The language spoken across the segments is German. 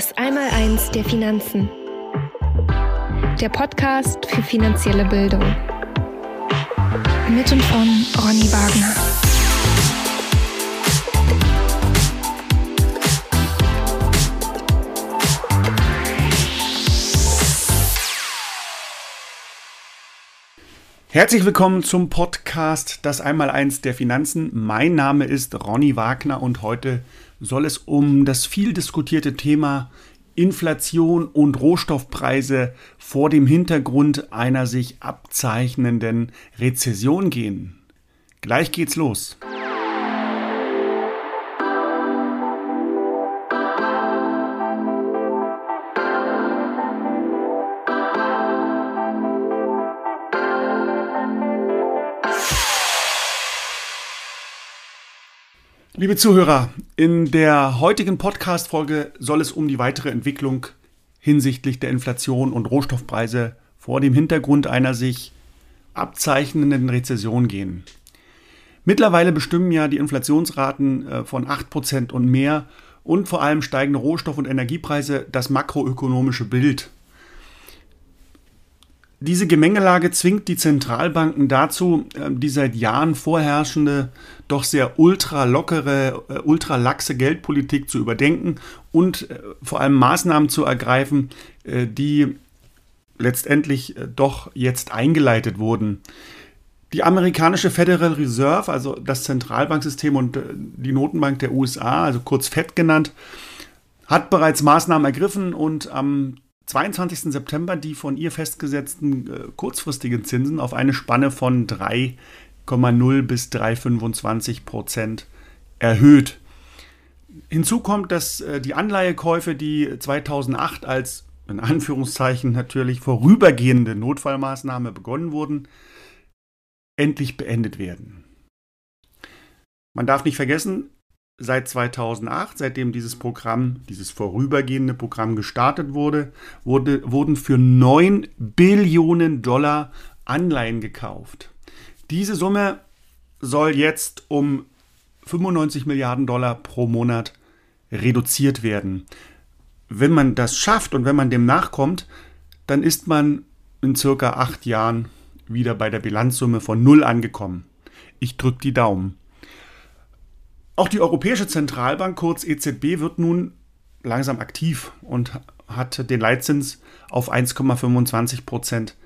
Das Einmaleins der Finanzen. Der Podcast für finanzielle Bildung. Mit und von Ronny Wagner. Herzlich willkommen zum Podcast Das Einmaleins der Finanzen. Mein Name ist Ronny Wagner und heute soll es um das viel diskutierte Thema Inflation und Rohstoffpreise vor dem Hintergrund einer sich abzeichnenden Rezession gehen. Gleich geht's los. Liebe Zuhörer, in der heutigen Podcast-Folge soll es um die weitere Entwicklung hinsichtlich der Inflation und Rohstoffpreise vor dem Hintergrund einer sich abzeichnenden Rezession gehen. Mittlerweile bestimmen ja die Inflationsraten äh, von 8% und mehr und vor allem steigende Rohstoff- und Energiepreise das makroökonomische Bild diese Gemengelage zwingt die Zentralbanken dazu, ähm, die seit Jahren vorherrschende, doch sehr ultralockere, äh, ultralaxe Geldpolitik zu überdenken und äh, vor allem Maßnahmen zu ergreifen, äh, die letztendlich doch jetzt eingeleitet wurden. Die amerikanische Federal Reserve, also das Zentralbanksystem und die Notenbank der USA, also kurz FED genannt, hat bereits Maßnahmen ergriffen und am 22. September die von ihr festgesetzten äh, kurzfristigen Zinsen auf eine Spanne von 3,0 bis 3,25 Prozent erhöht. Hinzu kommt, dass äh, die Anleihekäufe, die 2008 als in Anführungszeichen natürlich vorübergehende Notfallmaßnahme begonnen wurden, endlich beendet werden. Man darf nicht vergessen, seit 2008, seitdem dieses Programm, dieses vorübergehende Programm gestartet wurde, wurde wurden für 9 Billionen Dollar Anleihen gekauft. Diese Summe soll jetzt um 95 Milliarden Dollar pro Monat reduziert werden. Wenn man das schafft und wenn man dem nachkommt, dann ist man in circa acht Jahren wieder bei der Bilanzsumme von Null angekommen. Ich drücke die Daumen. Auch die Europäische Zentralbank, kurz EZB, wird nun langsam aktiv und hat den Leitzins auf 1,25 Prozent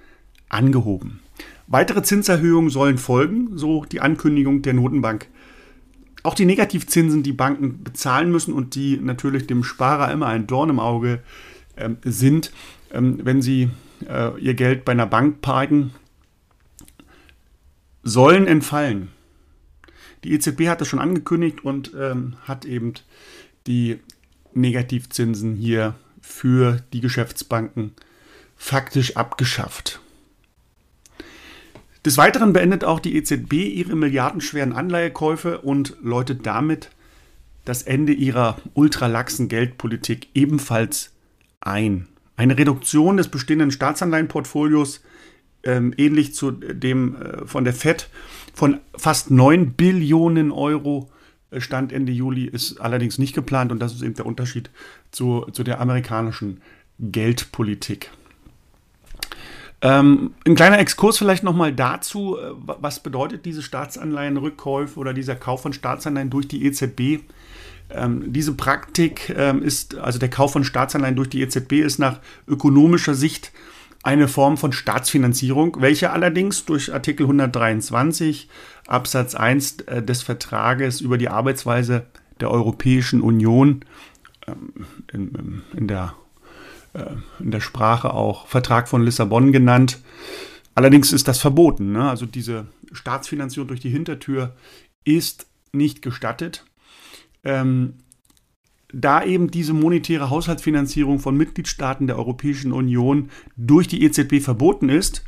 angehoben. Weitere Zinserhöhungen sollen folgen, so die Ankündigung der Notenbank. Auch die Negativzinsen, die Banken bezahlen müssen und die natürlich dem Sparer immer ein Dorn im Auge äh, sind, ähm, wenn sie äh, ihr Geld bei einer Bank parken, sollen entfallen. Die EZB hat das schon angekündigt und ähm, hat eben die Negativzinsen hier für die Geschäftsbanken faktisch abgeschafft. Des Weiteren beendet auch die EZB ihre milliardenschweren Anleihekäufe und läutet damit das Ende ihrer ultralaxen Geldpolitik ebenfalls ein. Eine Reduktion des bestehenden Staatsanleihenportfolios ähm, ähnlich zu dem äh, von der FED von fast 9 Billionen Euro äh, Stand Ende Juli ist allerdings nicht geplant und das ist eben der Unterschied zu, zu der amerikanischen Geldpolitik. Ähm, ein kleiner Exkurs vielleicht nochmal dazu, äh, was bedeutet diese Staatsanleihenrückkäufe oder dieser Kauf von Staatsanleihen durch die EZB? Ähm, diese Praktik ähm, ist, also der Kauf von Staatsanleihen durch die EZB ist nach ökonomischer Sicht eine Form von Staatsfinanzierung, welche allerdings durch Artikel 123 Absatz 1 äh, des Vertrages über die Arbeitsweise der Europäischen Union ähm, in, in, der, äh, in der Sprache auch Vertrag von Lissabon genannt. Allerdings ist das verboten. Ne? Also diese Staatsfinanzierung durch die Hintertür ist nicht gestattet. Ähm, da eben diese monetäre Haushaltsfinanzierung von Mitgliedstaaten der Europäischen Union durch die EZB verboten ist,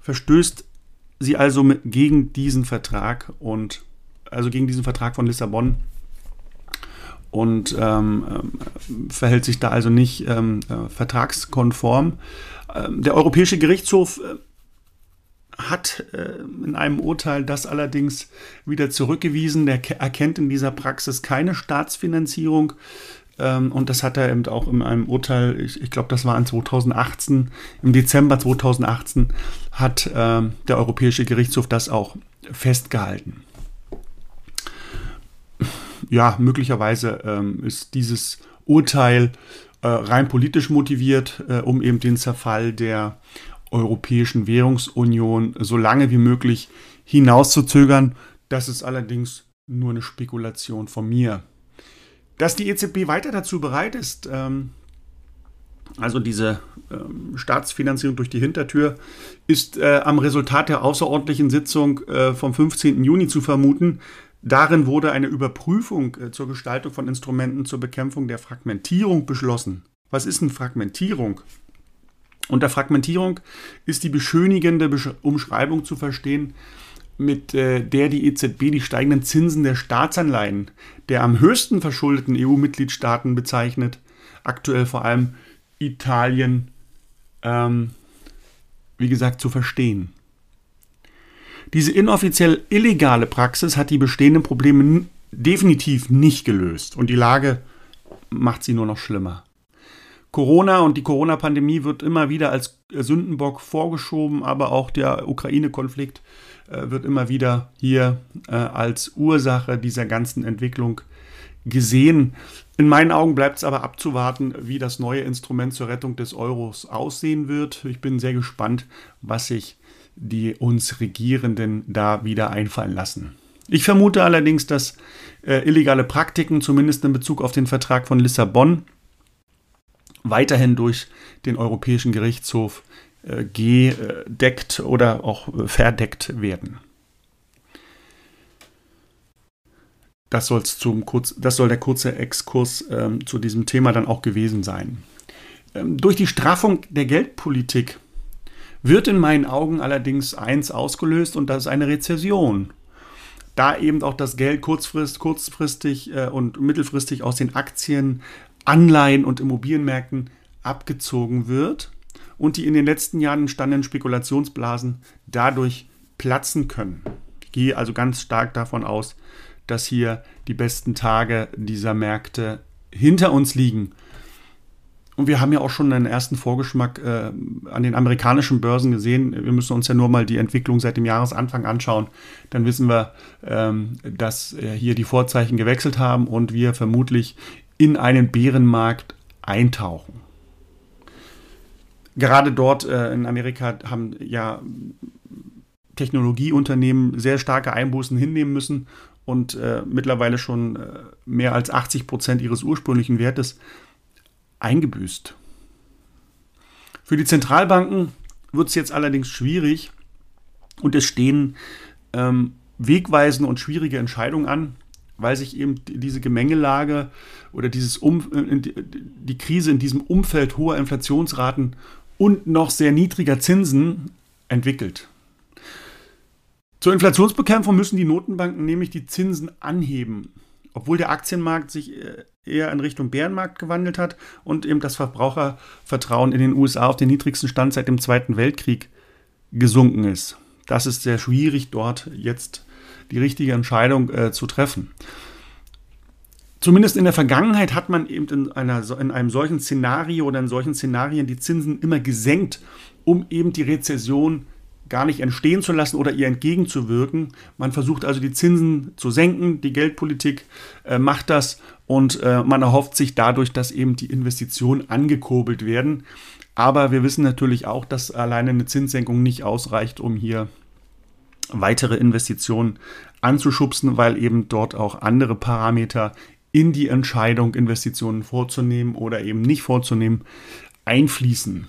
verstößt sie also gegen diesen Vertrag und also gegen diesen Vertrag von Lissabon und ähm, ähm verhält sich da also nicht ähm, äh, vertragskonform. Ähm, der Europäische Gerichtshof äh, hat äh, in einem Urteil das allerdings wieder zurückgewiesen. Der erkennt in dieser Praxis keine Staatsfinanzierung. Ähm, und das hat er eben auch in einem Urteil, ich, ich glaube, das war in 2018, im Dezember 2018, hat ähm, der Europäische Gerichtshof das auch festgehalten. Ja, möglicherweise ähm, ist dieses Urteil äh, rein politisch motiviert, äh, um eben den Zerfall der Europäischen Währungsunion so lange wie möglich hinauszuzögern. Das ist allerdings nur eine Spekulation von mir. Dass die EZB weiter dazu bereit ist, ähm, also diese ähm, Staatsfinanzierung durch die Hintertür, ist äh, am Resultat der außerordentlichen Sitzung äh, vom 15. Juni zu vermuten. Darin wurde eine Überprüfung äh, zur Gestaltung von Instrumenten zur Bekämpfung der Fragmentierung beschlossen. Was ist eine Fragmentierung? Unter Fragmentierung ist die beschönigende Umschreibung zu verstehen, mit äh, der die EZB die steigenden Zinsen der Staatsanleihen der am höchsten verschuldeten EU-Mitgliedstaaten bezeichnet, aktuell vor allem Italien, ähm, wie gesagt, zu verstehen. Diese inoffiziell illegale Praxis hat die bestehenden Probleme definitiv nicht gelöst und die Lage macht sie nur noch schlimmer. Corona und die Corona-Pandemie wird immer wieder als Sündenbock vorgeschoben, aber auch der Ukraine-Konflikt äh, wird immer wieder hier äh, als Ursache dieser ganzen Entwicklung gesehen. In meinen Augen bleibt es aber abzuwarten, wie das neue Instrument zur Rettung des Euros aussehen wird. Ich bin sehr gespannt, was sich die uns Regierenden da wieder einfallen lassen. Ich vermute allerdings, dass äh, illegale Praktiken, zumindest in Bezug auf den Vertrag von Lissabon, weiterhin durch den Europäischen Gerichtshof äh, gedeckt oder auch äh, verdeckt werden. Das, soll's zum kurz, das soll der kurze Exkurs ähm, zu diesem Thema dann auch gewesen sein. Ähm, durch die Straffung der Geldpolitik wird in meinen Augen allerdings eins ausgelöst und das ist eine Rezession. Da eben auch das Geld kurzfrist, kurzfristig äh, und mittelfristig aus den Aktien, Anleihen und Immobilienmärkten abgezogen wird und die in den letzten Jahren entstandenen Spekulationsblasen dadurch platzen können. Ich gehe also ganz stark davon aus, dass hier die besten Tage dieser Märkte hinter uns liegen. Und wir haben ja auch schon einen ersten Vorgeschmack äh, an den amerikanischen Börsen gesehen. Wir müssen uns ja nur mal die Entwicklung seit dem Jahresanfang anschauen. Dann wissen wir, ähm, dass äh, hier die Vorzeichen gewechselt haben und wir vermutlich in einen Bärenmarkt eintauchen. Gerade dort äh, in Amerika haben ja Technologieunternehmen sehr starke Einbußen hinnehmen müssen und äh, mittlerweile schon äh, mehr als 80 Prozent ihres ursprünglichen Wertes eingebüßt. Für die Zentralbanken wird es jetzt allerdings schwierig und es stehen ähm, wegweisende und schwierige Entscheidungen an, weil sich eben diese Gemengelage oder dieses um, äh, die Krise in diesem Umfeld hoher Inflationsraten und noch sehr niedriger Zinsen entwickelt. Zur Inflationsbekämpfung müssen die Notenbanken nämlich die Zinsen anheben, obwohl der Aktienmarkt sich äh, eher in Richtung Bärenmarkt gewandelt hat und eben das Verbrauchervertrauen in den USA auf den niedrigsten Stand seit dem Zweiten Weltkrieg gesunken ist. Das ist sehr schwierig, dort jetzt die richtige Entscheidung äh, zu treffen. Zumindest in der Vergangenheit hat man eben in, einer, in einem solchen Szenario oder in solchen Szenarien die Zinsen immer gesenkt, um eben die Rezession gar nicht entstehen zu lassen oder ihr entgegenzuwirken. Man versucht also die Zinsen zu senken, die Geldpolitik äh, macht das und äh, man erhofft sich dadurch, dass eben die Investitionen angekurbelt werden. Aber wir wissen natürlich auch, dass alleine eine Zinssenkung nicht ausreicht, um hier weitere Investitionen anzuschubsen, weil eben dort auch andere Parameter in die Entscheidung, Investitionen vorzunehmen oder eben nicht vorzunehmen, einfließen.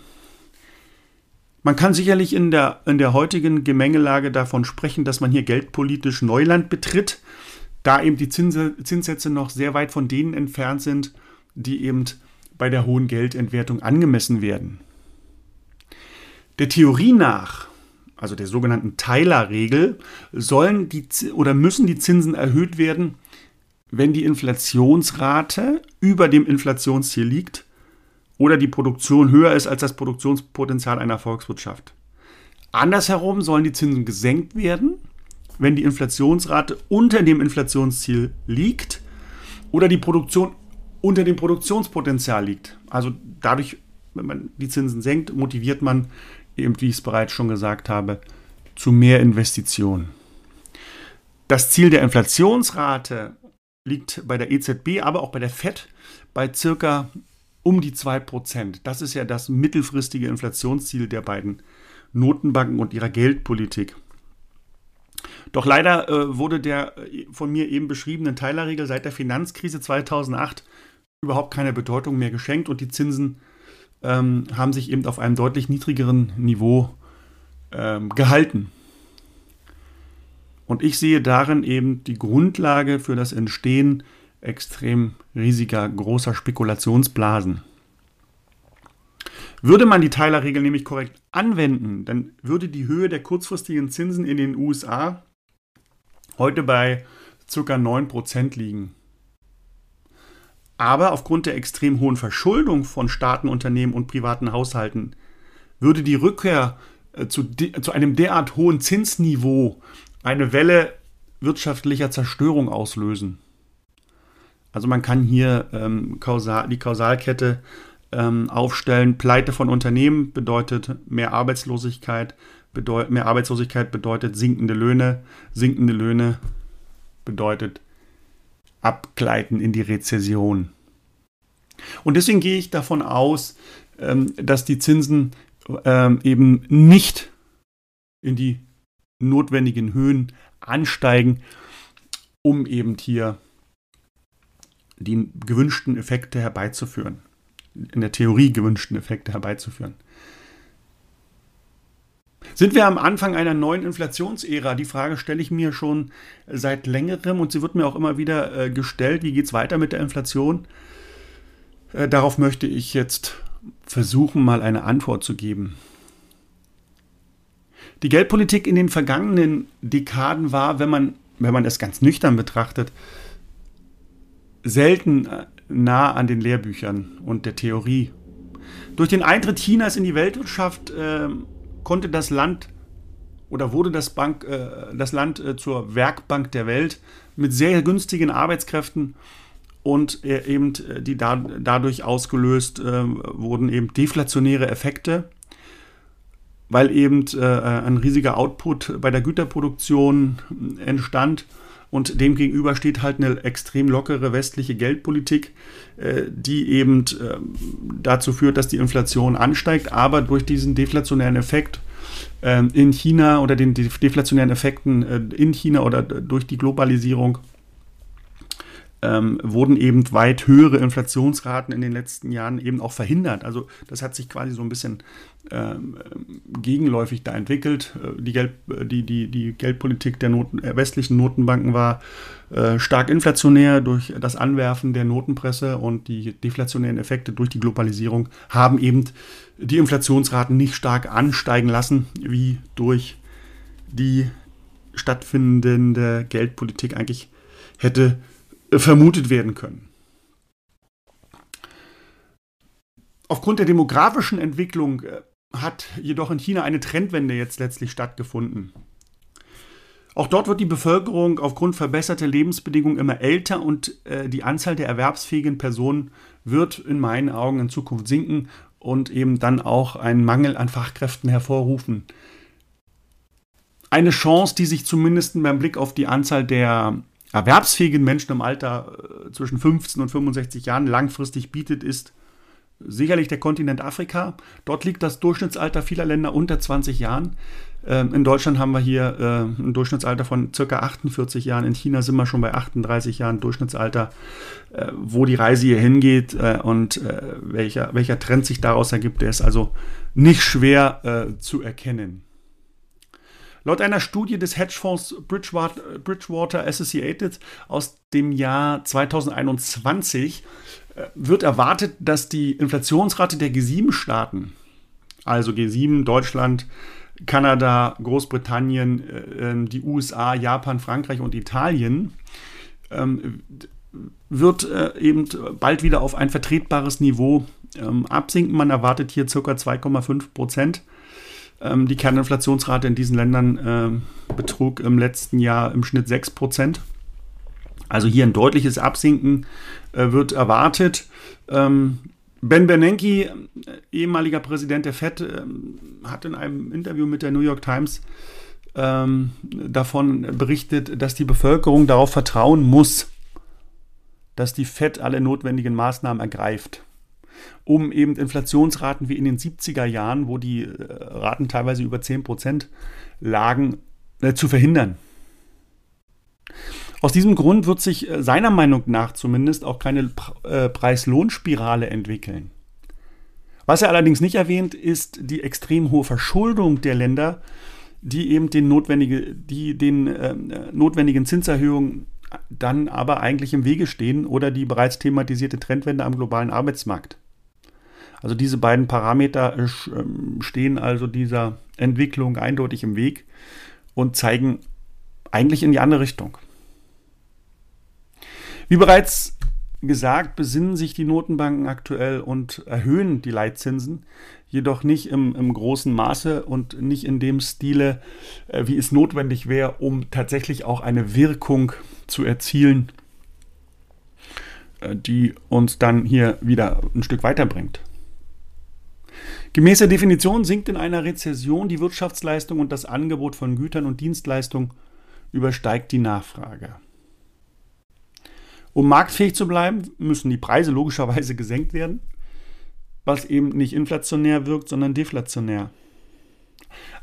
Man kann sicherlich in der, in der heutigen Gemengelage davon sprechen, dass man hier geldpolitisch Neuland betritt, da eben die Zinssätze noch sehr weit von denen entfernt sind, die eben bei der hohen Geldentwertung angemessen werden. Der Theorie nach, also der sogenannten Tyler-Regel, sollen die oder müssen die Zinsen erhöht werden, wenn die Inflationsrate über dem Inflationsziel liegt oder die Produktion höher ist als das Produktionspotenzial einer Volkswirtschaft. Andersherum sollen die Zinsen gesenkt werden, wenn die Inflationsrate unter dem Inflationsziel liegt oder die Produktion unter dem Produktionspotenzial liegt. Also dadurch, wenn man die Zinsen senkt, motiviert man eben, wie ich es bereits schon gesagt habe, zu mehr Investitionen. Das Ziel der Inflationsrate liegt bei der EZB, aber auch bei der FED bei circa um die 2%. Das ist ja das mittelfristige Inflationsziel der beiden Notenbanken und ihrer Geldpolitik. Doch leider äh, wurde der äh, von mir eben beschriebenen Teilerregel seit der Finanzkrise 2008 überhaupt keine Bedeutung mehr geschenkt und die Zinsen ähm, haben sich eben auf einem deutlich niedrigeren Niveau ähm, gehalten. Und ich sehe darin eben die Grundlage für das Entstehen extrem riesiger, großer Spekulationsblasen. Würde man die Teilerregel nämlich korrekt anwenden, dann würde die Höhe der kurzfristigen Zinsen in den USA heute bei ca. 9% liegen. Aber aufgrund der extrem hohen Verschuldung von Staaten, Unternehmen und privaten Haushalten würde die Rückkehr äh, zu, zu einem derart hohen Zinsniveau eine Welle wirtschaftlicher Zerstörung auslösen. Also man kann hier ähm, kausal, die Kausalkette ähm, aufstellen. Pleite von Unternehmen bedeutet mehr Arbeitslosigkeit, bedeut, mehr Arbeitslosigkeit bedeutet sinkende Löhne, sinkende Löhne bedeutet Abgleiten in die Rezession. Und deswegen gehe ich davon aus, ähm, dass die Zinsen ähm, eben nicht in die notwendigen Höhen ansteigen, um eben hier die gewünschten Effekte herbeizuführen. In der Theorie gewünschten Effekte herbeizuführen. Sind wir am Anfang einer neuen Inflationsära? Die Frage stelle ich mir schon seit längerem und sie wird mir auch immer wieder äh, gestellt. Wie geht es weiter mit der Inflation? Äh, darauf möchte ich jetzt versuchen, mal eine Antwort zu geben. Die Geldpolitik in den vergangenen Dekaden war, wenn man, wenn man es ganz nüchtern betrachtet, selten äh, nah an den Lehrbüchern und der Theorie. Durch den Eintritt Chinas in die Weltwirtschaft äh, konnte das Land oder wurde das, Bank, äh, das Land äh, zur Werkbank der Welt mit sehr günstigen Arbeitskräften und äh, eben äh, die da, dadurch ausgelöst wurden eben deflationäre Effekte weil eben äh, ein riesiger Output bei der Güterproduktion entstand. Und demgegenüber steht halt eine extrem lockere westliche Geldpolitik, äh, die eben äh, dazu führt, dass die Inflation ansteigt, aber durch diesen deflationären Effekt äh, in China oder den deflationären Effekten in China oder durch die Globalisierung ähm, wurden eben weit höhere Inflationsraten in den letzten Jahren eben auch verhindert. Also das hat sich quasi so ein bisschen ähm, gegenläufig da entwickelt. Äh, die, Geld, äh, die, die, die Geldpolitik der Noten, äh, westlichen Notenbanken war äh, stark inflationär durch das Anwerfen der Notenpresse und die deflationären Effekte durch die Globalisierung haben eben die Inflationsraten nicht stark ansteigen lassen, wie durch die stattfindende Geldpolitik eigentlich hätte vermutet werden können. Aufgrund der demografischen Entwicklung äh, hat jedoch in China eine Trendwende jetzt letztlich stattgefunden. Auch dort wird die Bevölkerung aufgrund verbesserter Lebensbedingungen immer älter und äh, die Anzahl der erwerbsfähigen Personen wird in meinen Augen in Zukunft sinken und eben dann auch einen Mangel an Fachkräften hervorrufen. Eine Chance, die sich zumindest beim Blick auf die Anzahl der erwerbsfähigen Menschen im Alter äh, zwischen 15 und 65 Jahren langfristig bietet, ist sicherlich der Kontinent Afrika. Dort liegt das Durchschnittsalter vieler Länder unter 20 Jahren. Ähm, in Deutschland haben wir hier äh, ein Durchschnittsalter von ca. 48 Jahren. In China sind wir schon bei 38 Jahren Durchschnittsalter. Äh, wo die Reise hier hingeht und welcher, welcher Trend sich daraus ergibt, der ist also nicht schwer zu erkennen. Laut einer Studie des Hedgefonds Bridgewater, Bridgewater Associated aus dem Jahr 2021 äh, wird erwartet, dass die Inflationsrate der G7-Staaten, also G7, Deutschland, Kanada, Großbritannien, äh, ähm, die USA, Japan, Frankreich und Italien, ähm, wird äh, eben bald wieder auf ein vertretbares Niveau ähm, absinken. Man erwartet hier ca. 2,5 Prozent. Ähm, die Kerninflationsrate in diesen Ländern ähm, betrug im letzten Jahr im Schnitt 6 Prozent. Also hier ein deutliches Absinken äh, wird erwartet. Ähm, Ben Bernanke, ehemaliger Präsident der FED, hat in einem Interview mit der New York Times davon berichtet, dass die Bevölkerung darauf vertrauen muss, dass die FED alle notwendigen Maßnahmen ergreift, um eben Inflationsraten wie in den 70er Jahren, wo die äh, Raten teilweise über 10 Prozent lagen, äh, zu verhindern. Aus diesem Grund wird sich äh, seiner Meinung nach zumindest auch keine äh, Preis-Lohn-Spirale entwickeln. Was er allerdings nicht erwähnt, ist die extrem hohe Verschuldung der Länder, die eben den, notwendige, die den äh, notwendigen Zinserhöhungen dann aber eigentlich im Wege stehen oder die bereits thematisierte Trendwende am globalen Arbeitsmarkt. Also diese beiden Parameter äh, ähm, stehen also dieser Entwicklung eindeutig im Weg und zeigen eigentlich in die andere Richtung. Wie bereits gesagt, besinnen sich die Notenbanken aktuell und erhöhen die Leitzinsen, jedoch nicht im, im großen Maße und nicht in dem Stile, äh, wie es notwendig wäre, um tatsächlich auch eine Wirkung zu erzielen, äh, die uns dann hier wieder ein Stück weiterbringt. Gemäß der Definition sinkt in einer Rezession die Wirtschaftsleistung und das Angebot von Gütern und Dienstleistungen übersteigt die Nachfrage. Um marktfähig zu bleiben, müssen die Preise logischerweise gesenkt werden, was eben nicht inflationär wirkt, sondern deflationär.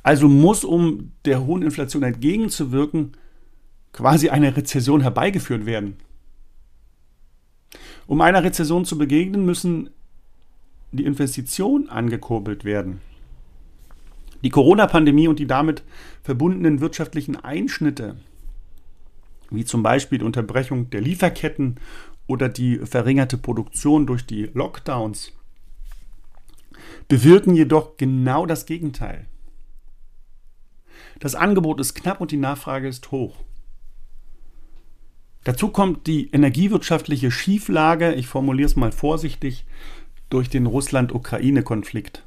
Also muss, um der hohen Inflation entgegenzuwirken, quasi eine Rezession herbeigeführt werden. Um einer Rezession zu begegnen, müssen die Investitionen angekurbelt werden. Die Corona-Pandemie und die damit verbundenen wirtschaftlichen Einschnitte wie zum Beispiel die Unterbrechung der Lieferketten oder die verringerte Produktion durch die Lockdowns, bewirken jedoch genau das Gegenteil. Das Angebot ist knapp und die Nachfrage ist hoch. Dazu kommt die energiewirtschaftliche Schieflage, ich formuliere es mal vorsichtig, durch den Russland-Ukraine-Konflikt.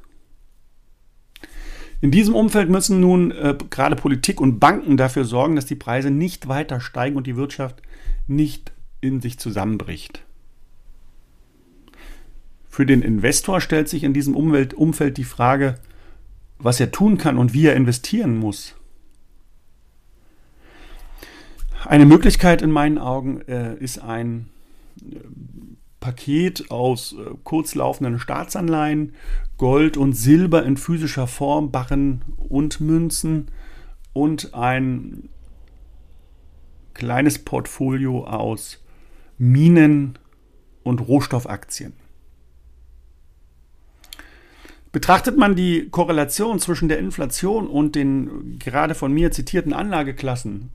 In diesem Umfeld müssen nun äh, gerade Politik und Banken dafür sorgen, dass die Preise nicht weiter steigen und die Wirtschaft nicht in sich zusammenbricht. Für den Investor stellt sich in diesem Umwelt Umfeld die Frage, was er tun kann und wie er investieren muss. Eine Möglichkeit in meinen Augen äh, ist ein äh, Paket aus äh, kurzlaufenden Staatsanleihen, Gold und Silber in physischer Form, Barren und Münzen und ein kleines Portfolio aus Minen und Rohstoffaktien. Betrachtet man die Korrelation zwischen der Inflation und den gerade von mir zitierten Anlageklassen,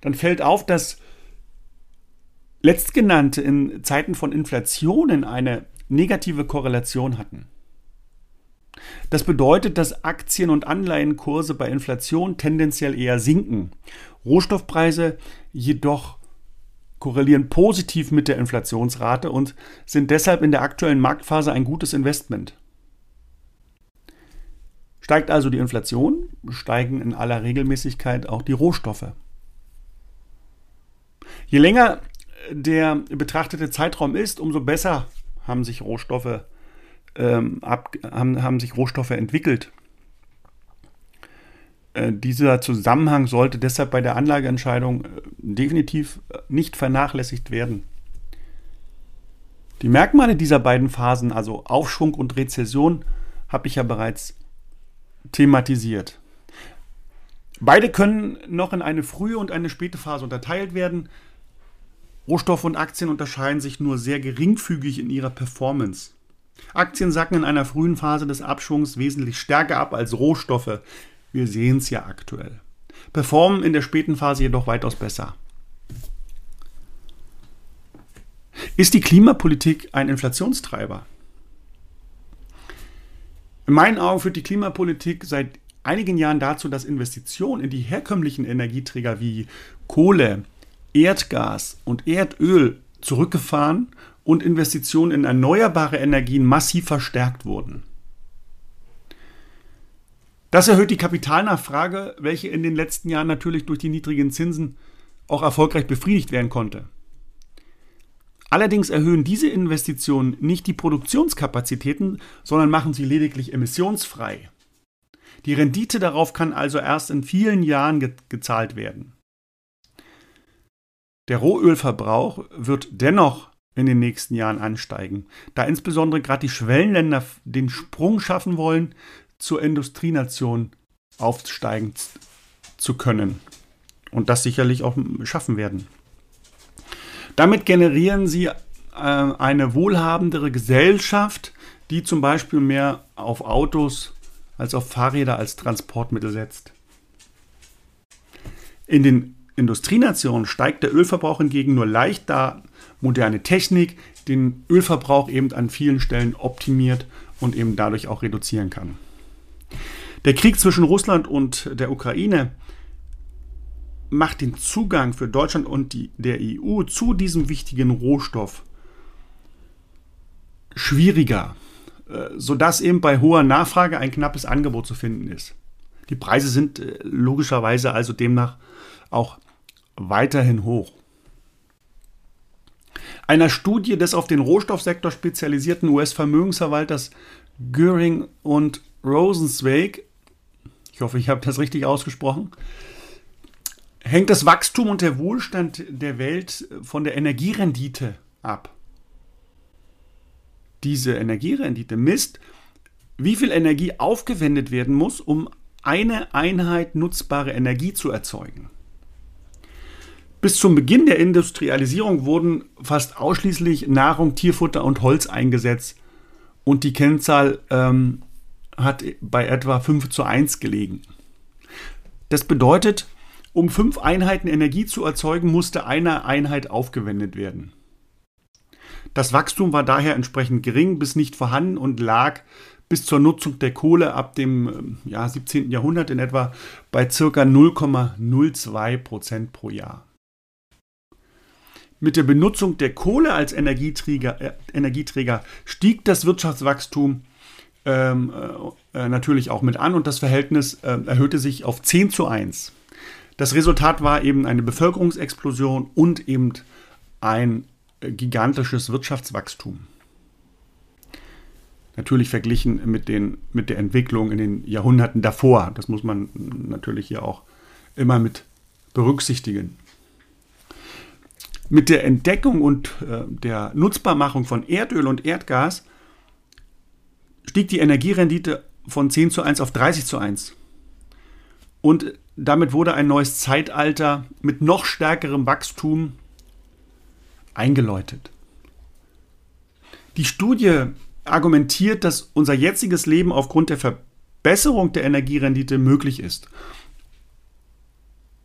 dann fällt auf, dass letztgenannte in Zeiten von Inflationen eine negative Korrelation hatten. Das bedeutet, dass Aktien- und Anleihenkurse bei Inflation tendenziell eher sinken, Rohstoffpreise jedoch korrelieren positiv mit der Inflationsrate und sind deshalb in der aktuellen Marktphase ein gutes Investment. Steigt also die Inflation, steigen in aller Regelmäßigkeit auch die Rohstoffe. Je länger der betrachtete Zeitraum ist, umso besser haben sich Rohstoffe, ähm, ab, haben, haben sich Rohstoffe entwickelt. Äh, dieser Zusammenhang sollte deshalb bei der Anlageentscheidung äh, definitiv äh, nicht vernachlässigt werden. Die Merkmale dieser beiden Phasen, also Aufschwung und Rezession, habe ich ja bereits thematisiert. Beide können noch in eine frühe und eine späte Phase unterteilt werden. Rohstoffe und Aktien unterscheiden sich nur sehr geringfügig in ihrer Performance. Aktien sacken in einer frühen Phase des Abschwungs wesentlich stärker ab als Rohstoffe. Wir sehen es ja aktuell. Performen in der späten Phase jedoch weitaus besser. Ist die Klimapolitik ein Inflationstreiber? In meinen Augen führt die Klimapolitik seit einigen Jahren dazu, dass Investitionen in die herkömmlichen Energieträger wie Kohle, Erdgas und Erdöl zurückgefahren und Investitionen in erneuerbare Energien massiv verstärkt wurden. Das erhöht die Kapitalnachfrage, welche in den letzten Jahren natürlich durch die niedrigen Zinsen auch erfolgreich befriedigt werden konnte. Allerdings erhöhen diese Investitionen nicht die Produktionskapazitäten, sondern machen sie lediglich emissionsfrei. Die Rendite darauf kann also erst in vielen Jahren ge gezahlt werden. Der Rohölverbrauch wird dennoch in den nächsten Jahren ansteigen, da insbesondere gerade die Schwellenländer den Sprung schaffen wollen, zur Industrienation aufsteigen zu können und das sicherlich auch schaffen werden. Damit generieren sie äh, eine wohlhabendere Gesellschaft, die zum Beispiel mehr auf Autos als auf Fahrräder als Transportmittel setzt. In den Industrienationen steigt der Ölverbrauch hingegen nur leicht, da moderne Technik den Ölverbrauch eben an vielen Stellen optimiert und eben dadurch auch reduzieren kann. Der Krieg zwischen Russland und der Ukraine macht den Zugang für Deutschland und die, der EU zu diesem wichtigen Rohstoff schwieriger, äh, sodass eben bei hoher Nachfrage ein knappes Angebot zu finden ist. Die Preise sind äh, logischerweise also demnach auch weiterhin hoch. Einer Studie des auf den Rohstoffsektor spezialisierten US-Vermögensverwalters Göring und Rosenzweig, ich hoffe, ich habe das richtig ausgesprochen, hängt das Wachstum und der Wohlstand der Welt von der Energierendite ab. Diese Energierendite misst, wie viel Energie aufgewendet werden muss, um eine Einheit nutzbare Energie zu erzeugen. Bis zum Beginn der Industrialisierung wurden fast ausschließlich Nahrung, Tierfutter und Holz eingesetzt und die Kennzahl ähm, hat bei etwa 5 zu 1 gelegen. Das bedeutet, um fünf Einheiten Energie zu erzeugen, musste eine Einheit aufgewendet werden. Das Wachstum war daher entsprechend gering bis nicht vorhanden und lag bis zur Nutzung der Kohle ab dem ähm, ja, 17. Jahrhundert in etwa bei ca. 0,02 Prozent pro Jahr. Mit der Benutzung der Kohle als Energieträger, äh, Energieträger stieg das Wirtschaftswachstum ähm, äh, äh natürlich auch mit an und das Verhältnis äh, erhöhte sich auf 10 zu 1. Das Resultat war eben eine Bevölkerungsexplosion und eben ein äh, gigantisches Wirtschaftswachstum. Natürlich verglichen mit, den, mit der Entwicklung in den Jahrhunderten davor. Das muss man natürlich hier auch immer mit berücksichtigen. Mit der Entdeckung und äh, der Nutzbarmachung von Erdöl und Erdgas stieg die Energierendite von 10 zu 1 auf 30 zu 1. Und damit wurde ein neues Zeitalter mit noch stärkerem Wachstum eingeläutet. Die Studie argumentiert, dass unser jetziges Leben aufgrund der Verbesserung der Energierendite möglich ist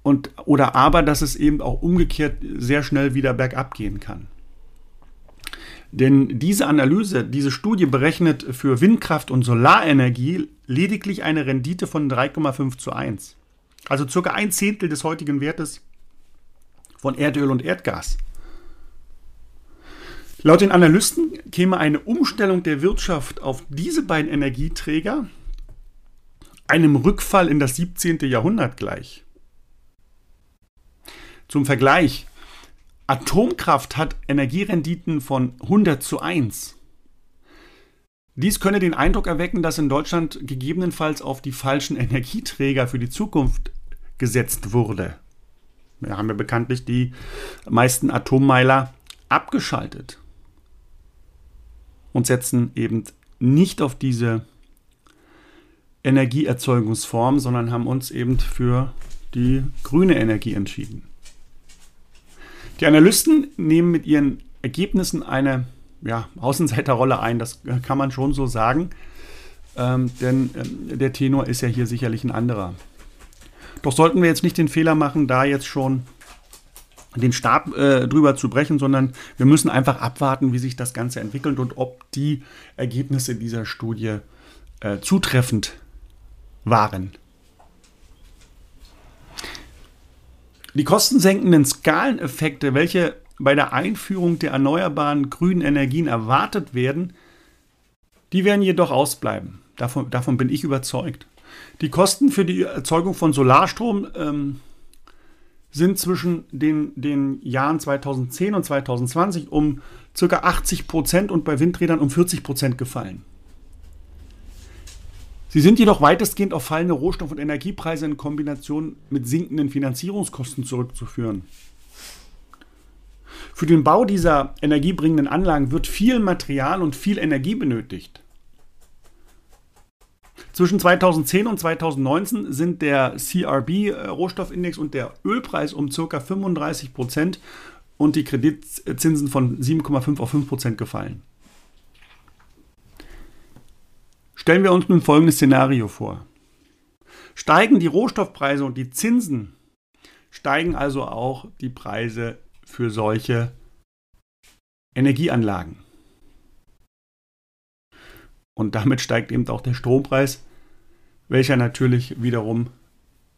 und, oder aber, dass es eben auch umgekehrt sehr schnell wieder bergab gehen kann. Denn diese Analyse, diese Studie berechnet für Windkraft und Solarenergie lediglich eine Rendite von 3,5 zu 1. Also circa ein Zehntel des heutigen Wertes von Erdöl und Erdgas. Laut den Analysten käme eine Umstellung der Wirtschaft auf diese beiden Energieträger einem Rückfall in das 17. Jahrhundert gleich. Zum Vergleich, Atomkraft hat Energierenditen von 100 zu 1. Dies könne den Eindruck erwecken, dass in Deutschland gegebenenfalls auf die falschen Energieträger für die Zukunft gesetzt wurde. Wir haben ja bekanntlich die meisten Atommeiler abgeschaltet und setzen eben nicht auf diese Energieerzeugungsform, sondern haben uns eben für die grüne Energie entschieden. Die Analysten nehmen mit ihren Ergebnissen eine ja, Außenseiterrolle ein, das kann man schon so sagen, ähm, denn äh, der Tenor ist ja hier sicherlich ein anderer. Doch sollten wir jetzt nicht den Fehler machen, da jetzt schon den Stab äh, drüber zu brechen, sondern wir müssen einfach abwarten, wie sich das Ganze entwickelt und ob die Ergebnisse dieser Studie äh, zutreffend waren. Die kostensenkenden Skaleneffekte, welche bei der Einführung der erneuerbaren grünen Energien erwartet werden, die werden jedoch ausbleiben. Davon, davon bin ich überzeugt. Die Kosten für die Erzeugung von Solarstrom ähm, sind zwischen den, den Jahren 2010 und 2020 um ca. 80 Prozent und bei Windrädern um 40 Prozent gefallen. Sie sind jedoch weitestgehend auf fallende Rohstoff- und Energiepreise in Kombination mit sinkenden Finanzierungskosten zurückzuführen. Für den Bau dieser energiebringenden Anlagen wird viel Material und viel Energie benötigt. Zwischen 2010 und 2019 sind der CRB-Rohstoffindex und der Ölpreis um ca. 35 Prozent und die Kreditzinsen von 7,5 auf 5 Prozent gefallen. Stellen wir uns nun folgendes Szenario vor. Steigen die Rohstoffpreise und die Zinsen, steigen also auch die Preise für solche Energieanlagen. Und damit steigt eben auch der Strompreis, welcher natürlich wiederum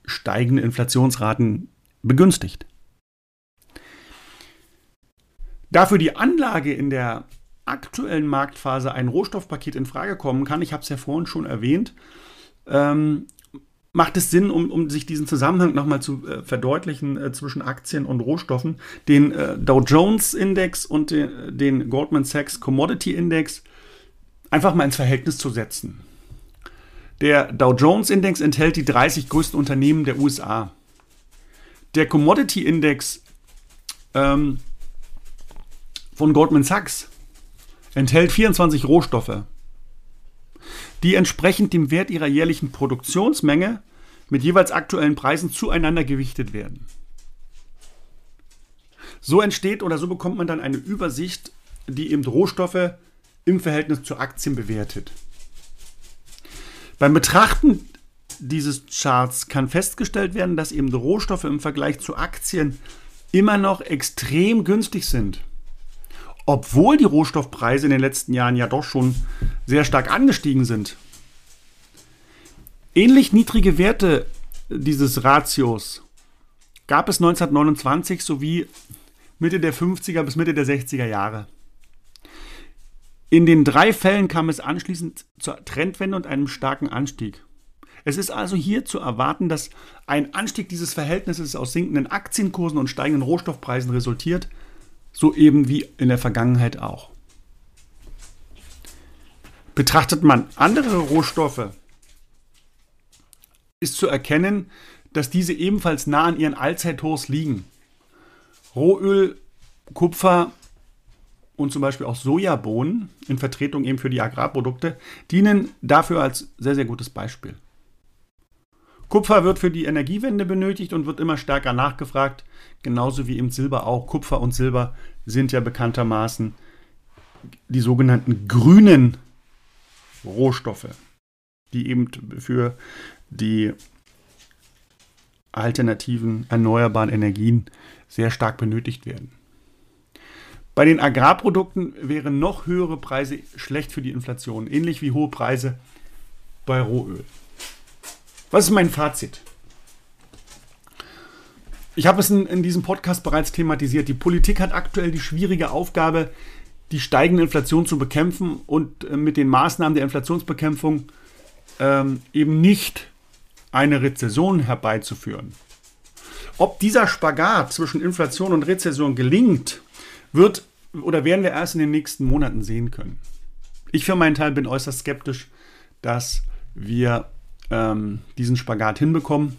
steigende Inflationsraten begünstigt. Da für die Anlage in der aktuellen Marktphase ein Rohstoffpaket in Frage kommen kann, ich habe es ja vorhin schon erwähnt, ähm, macht es Sinn, um, um sich diesen Zusammenhang nochmal zu äh, verdeutlichen äh, zwischen Aktien und Rohstoffen, den äh, Dow Jones Index und den, den Goldman Sachs Commodity Index einfach mal ins Verhältnis zu setzen. Der Dow Jones Index enthält die 30 größten Unternehmen der USA. Der Commodity Index ähm, von Goldman Sachs enthält 24 Rohstoffe die entsprechend dem Wert ihrer jährlichen Produktionsmenge mit jeweils aktuellen Preisen zueinander gewichtet werden. So entsteht oder so bekommt man dann eine Übersicht, die eben Rohstoffe im Verhältnis zu Aktien bewertet. Beim Betrachten dieses Charts kann festgestellt werden, dass eben Rohstoffe im Vergleich zu Aktien immer noch extrem günstig sind obwohl die Rohstoffpreise in den letzten Jahren ja doch schon sehr stark angestiegen sind. Ähnlich niedrige Werte dieses Ratios gab es 1929 sowie Mitte der 50er bis Mitte der 60er Jahre. In den drei Fällen kam es anschließend zur Trendwende und einem starken Anstieg. Es ist also hier zu erwarten, dass ein Anstieg dieses Verhältnisses aus sinkenden Aktienkursen und steigenden Rohstoffpreisen resultiert, so eben wie in der Vergangenheit auch. Betrachtet man andere Rohstoffe, ist zu erkennen, dass diese ebenfalls nah an ihren Allzeithochs liegen. Rohöl, Kupfer und zum Beispiel auch Sojabohnen in Vertretung eben für die Agrarprodukte dienen dafür als sehr, sehr gutes Beispiel. Kupfer wird für die Energiewende benötigt und wird immer stärker nachgefragt, genauso wie eben Silber auch. Kupfer und Silber sind ja bekanntermaßen die sogenannten grünen Rohstoffe, die eben für die alternativen erneuerbaren Energien sehr stark benötigt werden. Bei den Agrarprodukten wären noch höhere Preise schlecht für die Inflation, ähnlich wie hohe Preise bei Rohöl. Was ist mein Fazit? Ich habe es in, in, diesem Podcast bereits thematisiert. Die Politik hat aktuell die schwierige Aufgabe, die steigende Inflation zu bekämpfen und äh, mit den Maßnahmen der Inflationsbekämpfung ähm, eben nicht eine Rezession herbeizuführen. Ob dieser Spagat zwischen Inflation und Rezession gelingt, wird oder werden wir erst in den nächsten Monaten sehen können. Ich für meinen Teil bin äußerst skeptisch, dass wir ähm, diesen Spagat hinbekommen.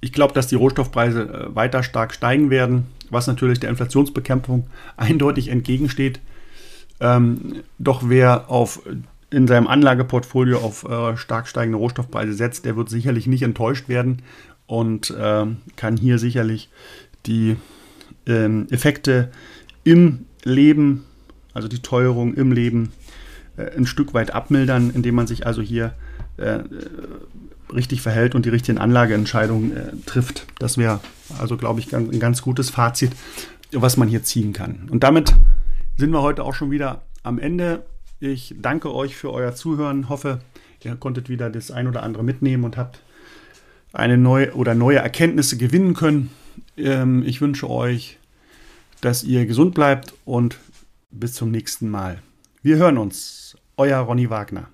Ich glaube, dass die Rohstoffpreise äh, weiter stark steigen werden, was natürlich der Inflationsbekämpfung eindeutig entgegensteht. Ähm, doch wer auf, in seinem Anlageportfolio auf äh, stark steigende Rohstoffpreise setzt, der wird sicherlich nicht enttäuscht werden und äh, kann hier sicherlich die ähm, Effekte im Leben, also die Teuerung im Leben, äh, ein Stück weit abmildern, indem man sich also hier äh, richtig verhält und die richtigen Anlageentscheidungen äh, trifft. Das wäre also, glaube ich, ein ganz gutes Fazit, was man hier ziehen kann. Und damit sind wir heute auch schon wieder am Ende. Ich danke euch für euer Zuhören, hoffe, ihr konntet wieder das ein oder andere mitnehmen und habt eine neue oder neue Erkenntnisse gewinnen können. Ähm, ich wünsche euch, dass ihr gesund bleibt und bis zum nächsten Mal. Wir hören uns. Euer Ronny Wagner.